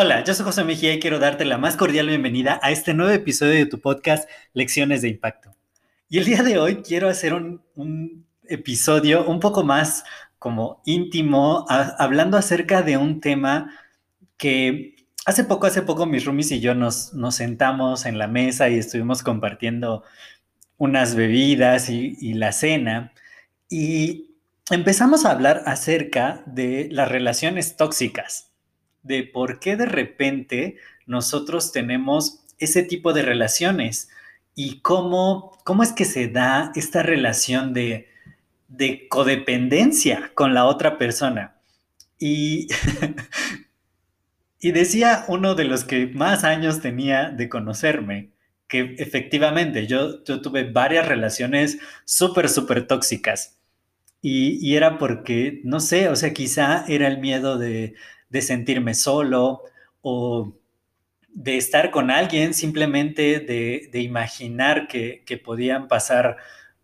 Hola, yo soy José Mejía y quiero darte la más cordial bienvenida a este nuevo episodio de tu podcast Lecciones de Impacto. Y el día de hoy quiero hacer un, episodio un poco más como íntimo, hablando acerca de un tema que hace poco, hace poco mis roomies y yo nos, sentamos en la mesa y estuvimos compartiendo unas bebidas y la cena y empezamos a hablar acerca de las relaciones tóxicas de por qué de repente nosotros tenemos ese tipo de relaciones y cómo, cómo es que se da esta relación de, de codependencia con la otra persona. Y, y decía uno de los que más años tenía de conocerme, que efectivamente yo, yo tuve varias relaciones súper, súper tóxicas. Y, era porque, no sé, o sea, quizá era el miedo de, de sentirme solo o de estar con alguien, simplemente de, imaginar que, podían pasar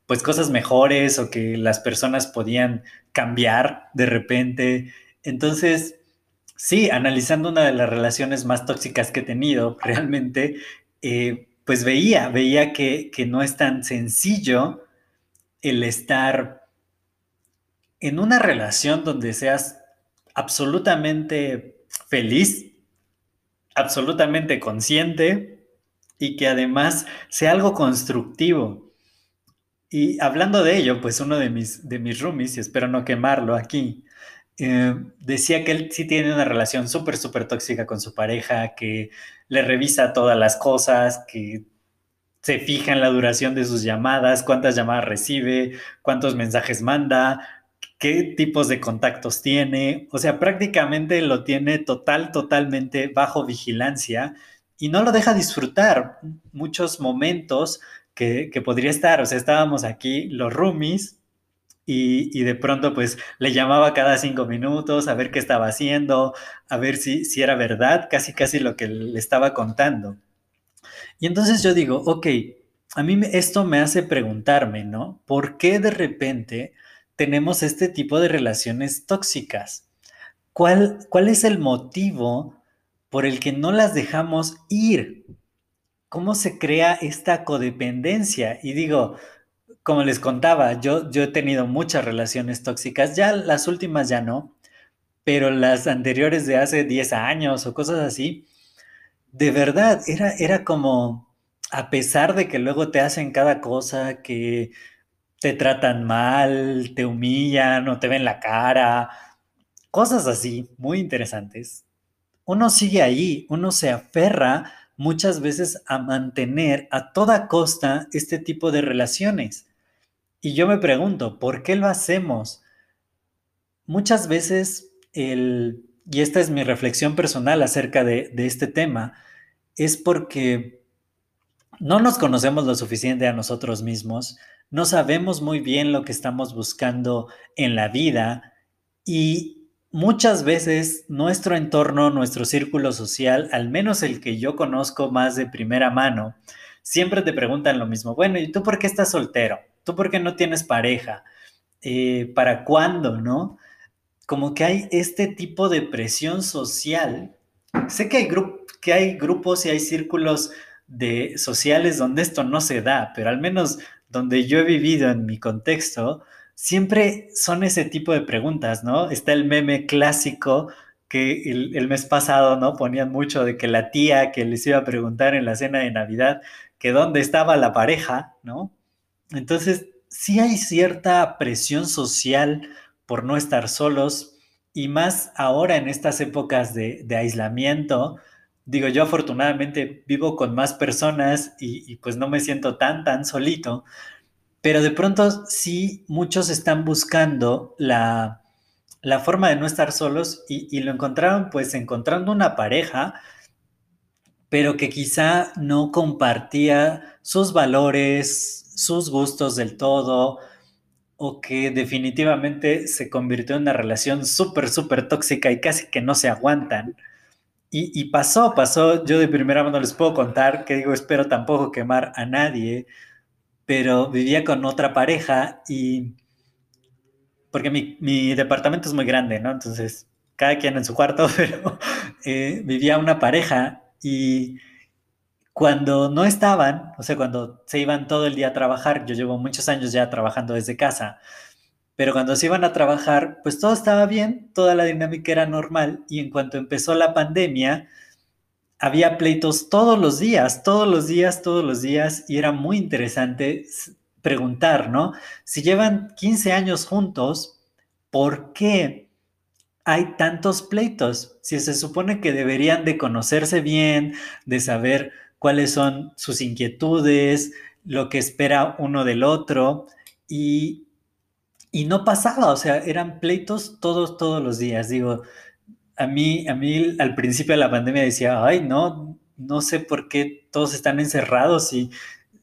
pues cosas mejores o que las personas podían cambiar de repente. Entonces, sí, analizando una de las relaciones más tóxicas que he tenido, realmente, eh, pues veía, veía que, que no es tan sencillo el estar en una relación donde seas absolutamente feliz, absolutamente consciente y que además sea algo constructivo. Y hablando de ello, pues uno de mis, de mis roomies, y espero no quemarlo aquí, eh, decía que él sí tiene una relación súper, súper tóxica con su pareja, que le revisa todas las cosas, que se fija en la duración de sus llamadas, cuántas llamadas recibe, cuántos mensajes manda, qué tipos de contactos tiene, o sea, prácticamente lo tiene total, totalmente bajo vigilancia y no lo deja disfrutar muchos momentos que, podría estar, o sea, estábamos aquí los roomies y, de pronto pues le llamaba cada cinco minutos a ver qué estaba haciendo, a ver si, si era verdad, casi casi lo que le estaba contando. Y entonces yo digo, ok, a mí esto me hace preguntarme, ¿no? ¿Por qué de repente tenemos este tipo de relaciones tóxicas? ¿Cuál, cuál es el motivo por el que no las dejamos ir? ¿Cómo se crea esta codependencia? Y digo, como les contaba, yo, yo he tenido muchas relaciones tóxicas, ya las últimas ya no, pero las anteriores de hace 10 años o cosas así, de verdad, era, era como, a pesar de que luego te hacen cada cosa, que te tratan mal, te humillan o te ven la cara, cosas así, muy interesantes. Uno sigue ahí, uno se aferra muchas veces a mantener a toda costa este tipo de relaciones. Y yo me pregunto, ¿por qué lo hacemos? Muchas veces, el, y esta es mi reflexión personal acerca de, de este tema, es porque no nos conocemos lo suficiente a nosotros mismos, no sabemos muy bien lo que estamos buscando en la vida y muchas veces nuestro entorno, nuestro círculo social, al menos el que yo conozco más de primera mano, siempre te preguntan lo mismo. Bueno, ¿y tú por qué estás soltero? ¿Tú por qué no tienes pareja? Eh, ¿Para cuándo, no? Como que hay este tipo de presión social. Sé que hay, que hay grupos y hay círculos de sociales donde esto no se da, pero al menos donde yo he vivido en mi contexto, siempre son ese tipo de preguntas, ¿no? Está el meme clásico que el, mes pasado, ¿no? Ponían mucho de que la tía que les iba a preguntar en la cena de Navidad que dónde estaba la pareja, ¿no? Entonces, sí hay cierta presión social por no estar solos y más ahora en estas épocas de, de aislamiento, digo, yo afortunadamente vivo con más personas y, pues no me siento tan, tan solito, pero de pronto sí muchos están buscando la, la forma de no estar solos y, y, lo encontraron pues encontrando una pareja, pero que quizá no compartía sus valores, sus gustos del todo, o que definitivamente se convirtió en una relación súper, súper tóxica y casi que no se aguantan. Y, y, pasó, pasó, yo de primera mano les puedo contar, que digo, espero tampoco quemar a nadie, pero vivía con otra pareja y... Porque mi, mi departamento es muy grande, ¿no? Entonces, cada quien en su cuarto, pero eh, vivía una pareja y cuando no estaban, o sea, cuando se iban todo el día a trabajar, yo llevo muchos años ya trabajando desde casa, pero cuando se iban a trabajar, pues todo estaba bien, toda la dinámica era normal y en cuanto empezó la pandemia, había pleitos todos los días, todos los días, todos los días, y era muy interesante preguntar, ¿no? Si llevan 15 años juntos, ¿por qué hay tantos pleitos? Si se supone que deberían de conocerse bien, de saber cuáles son sus inquietudes, lo que espera uno del otro, y, y no pasaba, o sea, eran pleitos todos, todos los días. Digo, a mí, a mí al principio de la pandemia decía, ay, no, no sé por qué todos están encerrados y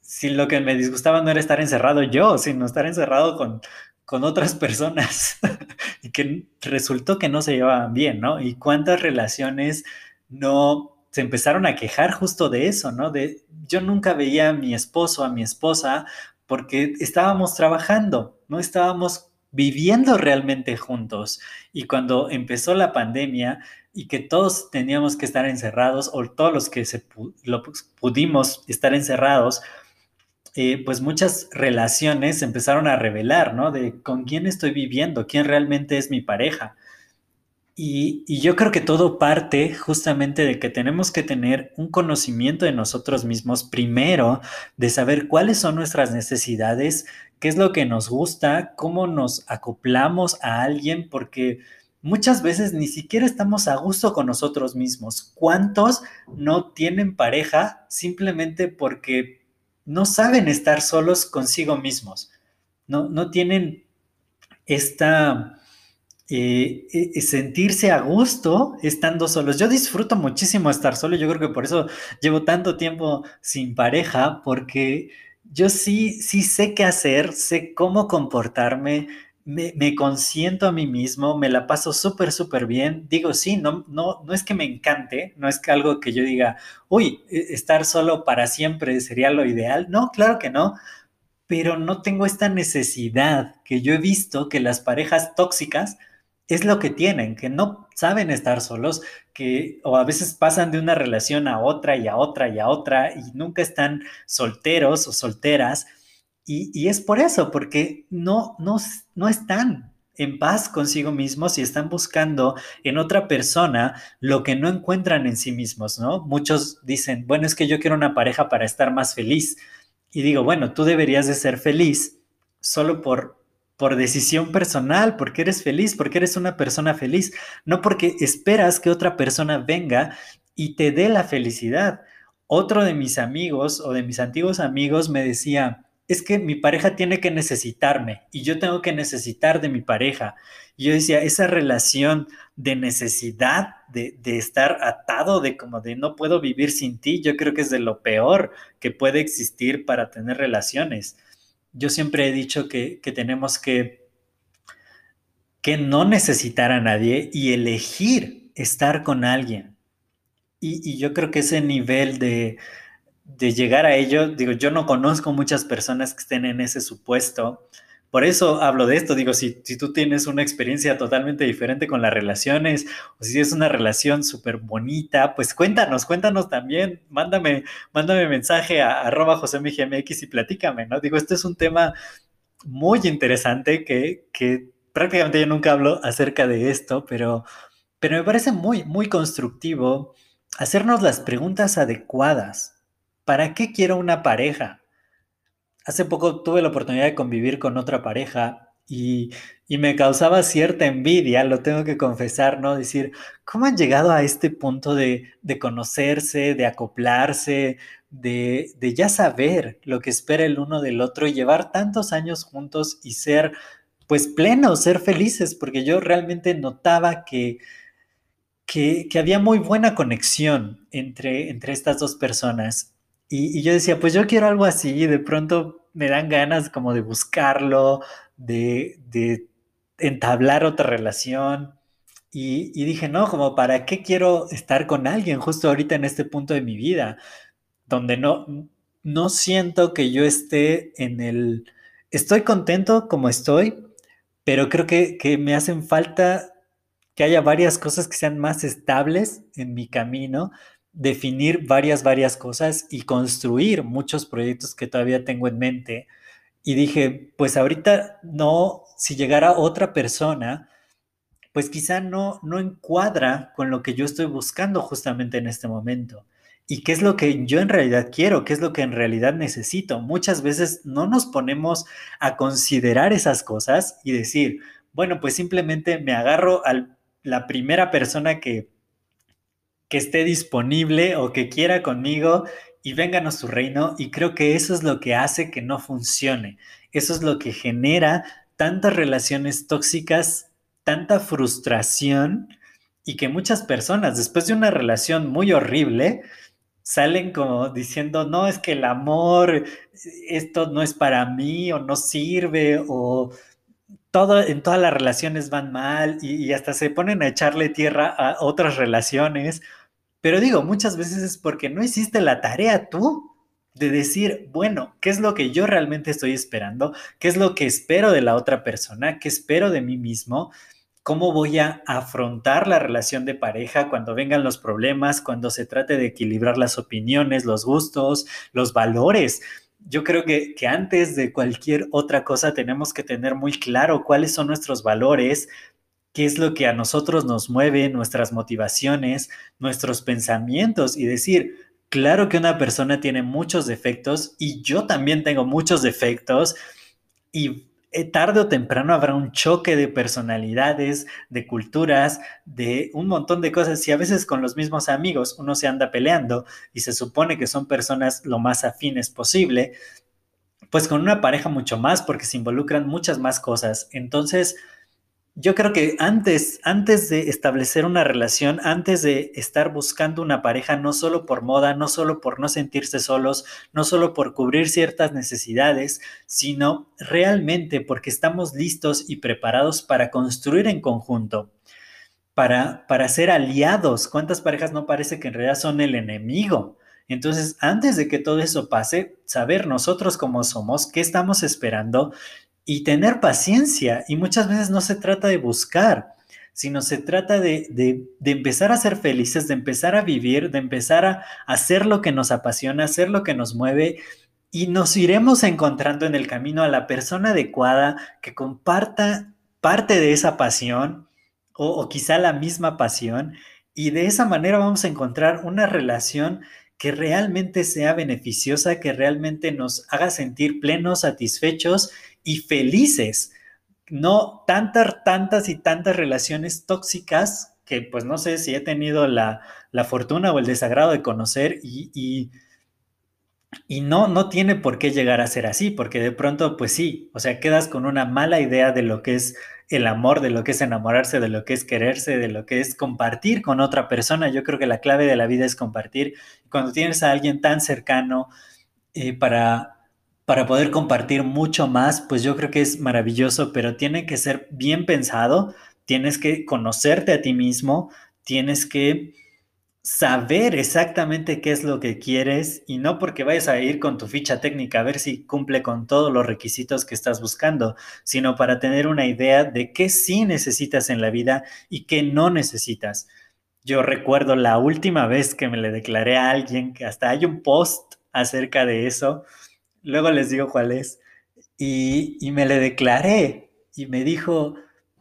si lo que me disgustaba no era estar encerrado yo, sino estar encerrado con, con otras personas y que resultó que no se llevaban bien, ¿no? Y cuántas relaciones no se empezaron a quejar justo de eso, ¿no? De yo nunca veía a mi esposo, a mi esposa, porque estábamos trabajando, no estábamos viviendo realmente juntos. Y cuando empezó la pandemia y que todos teníamos que estar encerrados, o todos los que se lo, pudimos estar encerrados, eh, pues muchas relaciones empezaron a revelar, ¿no? De con quién estoy viviendo, quién realmente es mi pareja. Y, yo creo que todo parte justamente de que tenemos que tener un conocimiento de nosotros mismos primero, de saber cuáles son nuestras necesidades, qué es lo que nos gusta, cómo nos acoplamos a alguien, porque muchas veces ni siquiera estamos a gusto con nosotros mismos. ¿Cuántos no tienen pareja simplemente porque no saben estar solos consigo mismos? No, no tienen esta... Eh, eh, sentirse a gusto estando solos. Yo disfruto muchísimo estar solo, yo creo que por eso llevo tanto tiempo sin pareja, porque yo sí, sí sé qué hacer, sé cómo comportarme, me, me consiento a mí mismo, me la paso súper, súper bien. Digo, sí, no, no, no es que me encante, no es que algo que yo diga, uy, e, estar solo para siempre sería lo ideal. No, claro que no, pero no tengo esta necesidad que yo he visto que las parejas tóxicas es lo que tienen, que no saben estar solos, que o a veces pasan de una relación a otra y a otra y a otra y nunca están solteros o solteras. Y, es por eso, porque no, no, no están en paz consigo mismos y están buscando en otra persona lo que no encuentran en sí mismos, ¿no? Muchos dicen, bueno, es que yo quiero una pareja para estar más feliz. Y digo, bueno, tú deberías de ser feliz solo por por decisión personal, porque eres feliz, porque eres una persona feliz, no porque esperas que otra persona venga y te dé la felicidad. Otro de mis amigos o de mis antiguos amigos me decía, es que mi pareja tiene que necesitarme y yo tengo que necesitar de mi pareja. Y yo decía, esa relación de necesidad, de, de, estar atado, de como de no puedo vivir sin ti, yo creo que es de lo peor que puede existir para tener relaciones yo siempre he dicho que, tenemos que, que no necesitar a nadie y elegir estar con alguien. Y, yo creo que ese nivel de, de llegar a ello, digo, yo no conozco muchas personas que estén en ese supuesto, por eso hablo de esto, digo, si, si tú tienes una experiencia totalmente diferente con las relaciones, o si es una relación súper bonita, pues cuéntanos, cuéntanos también, mándame, mándame mensaje a arroba josemgmx y platícame, ¿no? Digo, este es un tema muy interesante que, que prácticamente yo nunca hablo acerca de esto, pero, pero me parece muy, muy constructivo hacernos las preguntas adecuadas. ¿Para qué quiero una pareja? Hace poco tuve la oportunidad de convivir con otra pareja y, me causaba cierta envidia, lo tengo que confesar, ¿no? Decir, ¿cómo han llegado a este punto de, conocerse, de acoplarse, de, de, ya saber lo que espera el uno del otro y llevar tantos años juntos y ser, pues, plenos, ser felices? Porque yo realmente notaba que que, había muy buena conexión entre, entre estas dos personas. Y, yo decía, pues yo quiero algo así, y de pronto me dan ganas como de buscarlo, de, entablar otra relación. Y, y, dije, no, como para qué quiero estar con alguien justo ahorita en este punto de mi vida, donde no, no siento que yo esté en el... Estoy contento como estoy, pero creo que, que me hacen falta que haya varias cosas que sean más estables en mi camino, definir varias, varias cosas y construir muchos proyectos que todavía tengo en mente. Y dije, pues ahorita no, si llegara otra persona, pues quizá no, no encuadra con lo que yo estoy buscando justamente en este momento. ¿Y qué es lo que yo en realidad quiero? ¿Qué es lo que en realidad necesito? Muchas veces no nos ponemos a considerar esas cosas y decir, bueno, pues simplemente me agarro al la primera persona que, que esté disponible o que quiera conmigo y vénganos su reino. Y creo que eso es lo que hace que no funcione. Eso es lo que genera tantas relaciones tóxicas, tanta frustración y que muchas personas después de una relación muy horrible salen como diciendo, no, es que el amor, esto no es para mí o no sirve o todo, en todas las relaciones van mal y, hasta se ponen a echarle tierra a otras relaciones. Pero digo, muchas veces es porque no hiciste la tarea tú de decir, bueno, ¿qué es lo que yo realmente estoy esperando? ¿Qué es lo que espero de la otra persona? ¿Qué espero de mí mismo? ¿Cómo voy a afrontar la relación de pareja cuando vengan los problemas, cuando se trate de equilibrar las opiniones, los gustos, los valores? yo creo que, antes de cualquier otra cosa tenemos que tener muy claro cuáles son nuestros valores, qué es lo que a nosotros nos mueve, nuestras motivaciones, nuestros pensamientos y decir, claro que una persona tiene muchos defectos y yo también tengo muchos defectos y eh, tarde o temprano habrá un choque de personalidades, de culturas, de un montón de cosas. Y a veces con los mismos amigos uno se anda peleando y se supone que son personas lo más afines posible, pues con una pareja mucho más porque se involucran muchas más cosas. Entonces, yo creo que antes, antes de establecer una relación, antes de estar buscando una pareja, no solo por moda, no solo por no sentirse solos, no solo por cubrir ciertas necesidades, sino realmente porque estamos listos y preparados para construir en conjunto, para, para ser aliados. ¿Cuántas parejas no parece que en realidad son el enemigo? Entonces, antes de que todo eso pase, saber nosotros cómo somos, qué estamos esperando y tener paciencia. Y muchas veces no se trata de buscar, sino se trata de, empezar a ser felices, de empezar a vivir, de empezar a hacer lo que nos apasiona, hacer lo que nos mueve. Y nos iremos encontrando en el camino a la persona adecuada que comparta parte de esa pasión o, o quizá la misma pasión. Y de esa manera vamos a encontrar una relación que realmente sea beneficiosa, que realmente nos haga sentir plenos, satisfechos y felices. No tantas, tantas y tantas relaciones tóxicas que pues no sé si he tenido la, fortuna o el desagrado de conocer y, y, no, no tiene por qué llegar a ser así, porque de pronto pues sí, o sea, quedas con una mala idea de lo que es el amor, de lo que es enamorarse, de lo que es quererse, de lo que es compartir con otra persona. Yo creo que la clave de la vida es compartir. Cuando tienes a alguien tan cercano eh, para para poder compartir mucho más, pues yo creo que es maravilloso, pero tiene que ser bien pensado, tienes que conocerte a ti mismo, tienes que saber exactamente qué es lo que quieres y no porque vayas a ir con tu ficha técnica a ver si cumple con todos los requisitos que estás buscando, sino para tener una idea de qué sí necesitas en la vida y qué no necesitas. Yo recuerdo la última vez que me le declaré a alguien, que hasta hay un post acerca de eso, luego les digo cuál es, y, me le declaré y me dijo,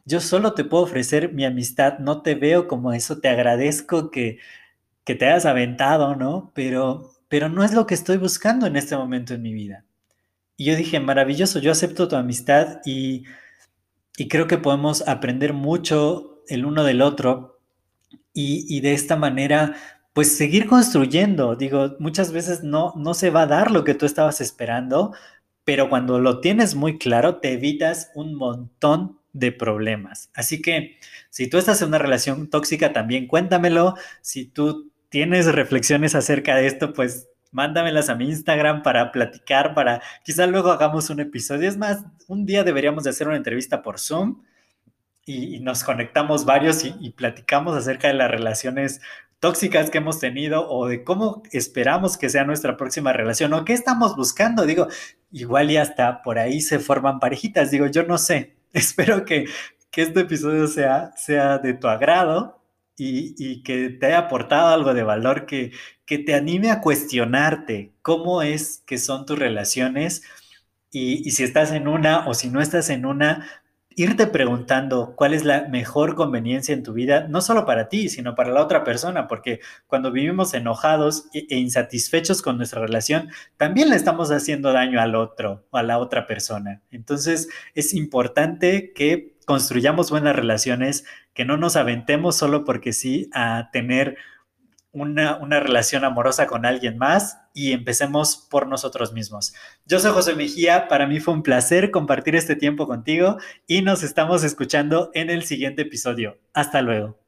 yo solo te puedo ofrecer mi amistad, no te veo como eso, te agradezco que, que te hayas aventado, ¿no? Pero, pero no es lo que estoy buscando en este momento en mi vida. Y yo dije, maravilloso, yo acepto tu amistad y, y creo que podemos aprender mucho el uno del otro y, y de esta manera pues seguir construyendo. Digo, muchas veces no, no se va a dar lo que tú estabas esperando, pero cuando lo tienes muy claro, te evitas un montón de problemas. Así que si tú estás en una relación tóxica, también cuéntamelo. Si tú tienes reflexiones acerca de esto, pues mándamelas a mi Instagram para platicar, para quizá luego hagamos un episodio. Es más, un día deberíamos de hacer una entrevista por Zoom y, nos conectamos varios y, y, platicamos acerca de las relaciones tóxicas que hemos tenido o de cómo esperamos que sea nuestra próxima relación o qué estamos buscando. Digo, igual y hasta por ahí se forman parejitas. Digo, yo no sé. Espero que, que este episodio sea, sea de tu agrado y, y, que te haya aportado algo de valor, que, que te anime a cuestionarte cómo es que son tus relaciones y, y si estás en una o si no estás en una, irte preguntando cuál es la mejor conveniencia en tu vida, no solo para ti, sino para la otra persona, porque cuando vivimos enojados e, e insatisfechos con nuestra relación, también le estamos haciendo daño al otro o a la otra persona. Entonces, es importante que construyamos buenas relaciones, que no nos aventemos solo porque sí a tener una, una, relación amorosa con alguien más y empecemos por nosotros mismos. Yo soy José Mejía, para mí fue un placer compartir este tiempo contigo y nos estamos escuchando en el siguiente episodio. Hasta luego.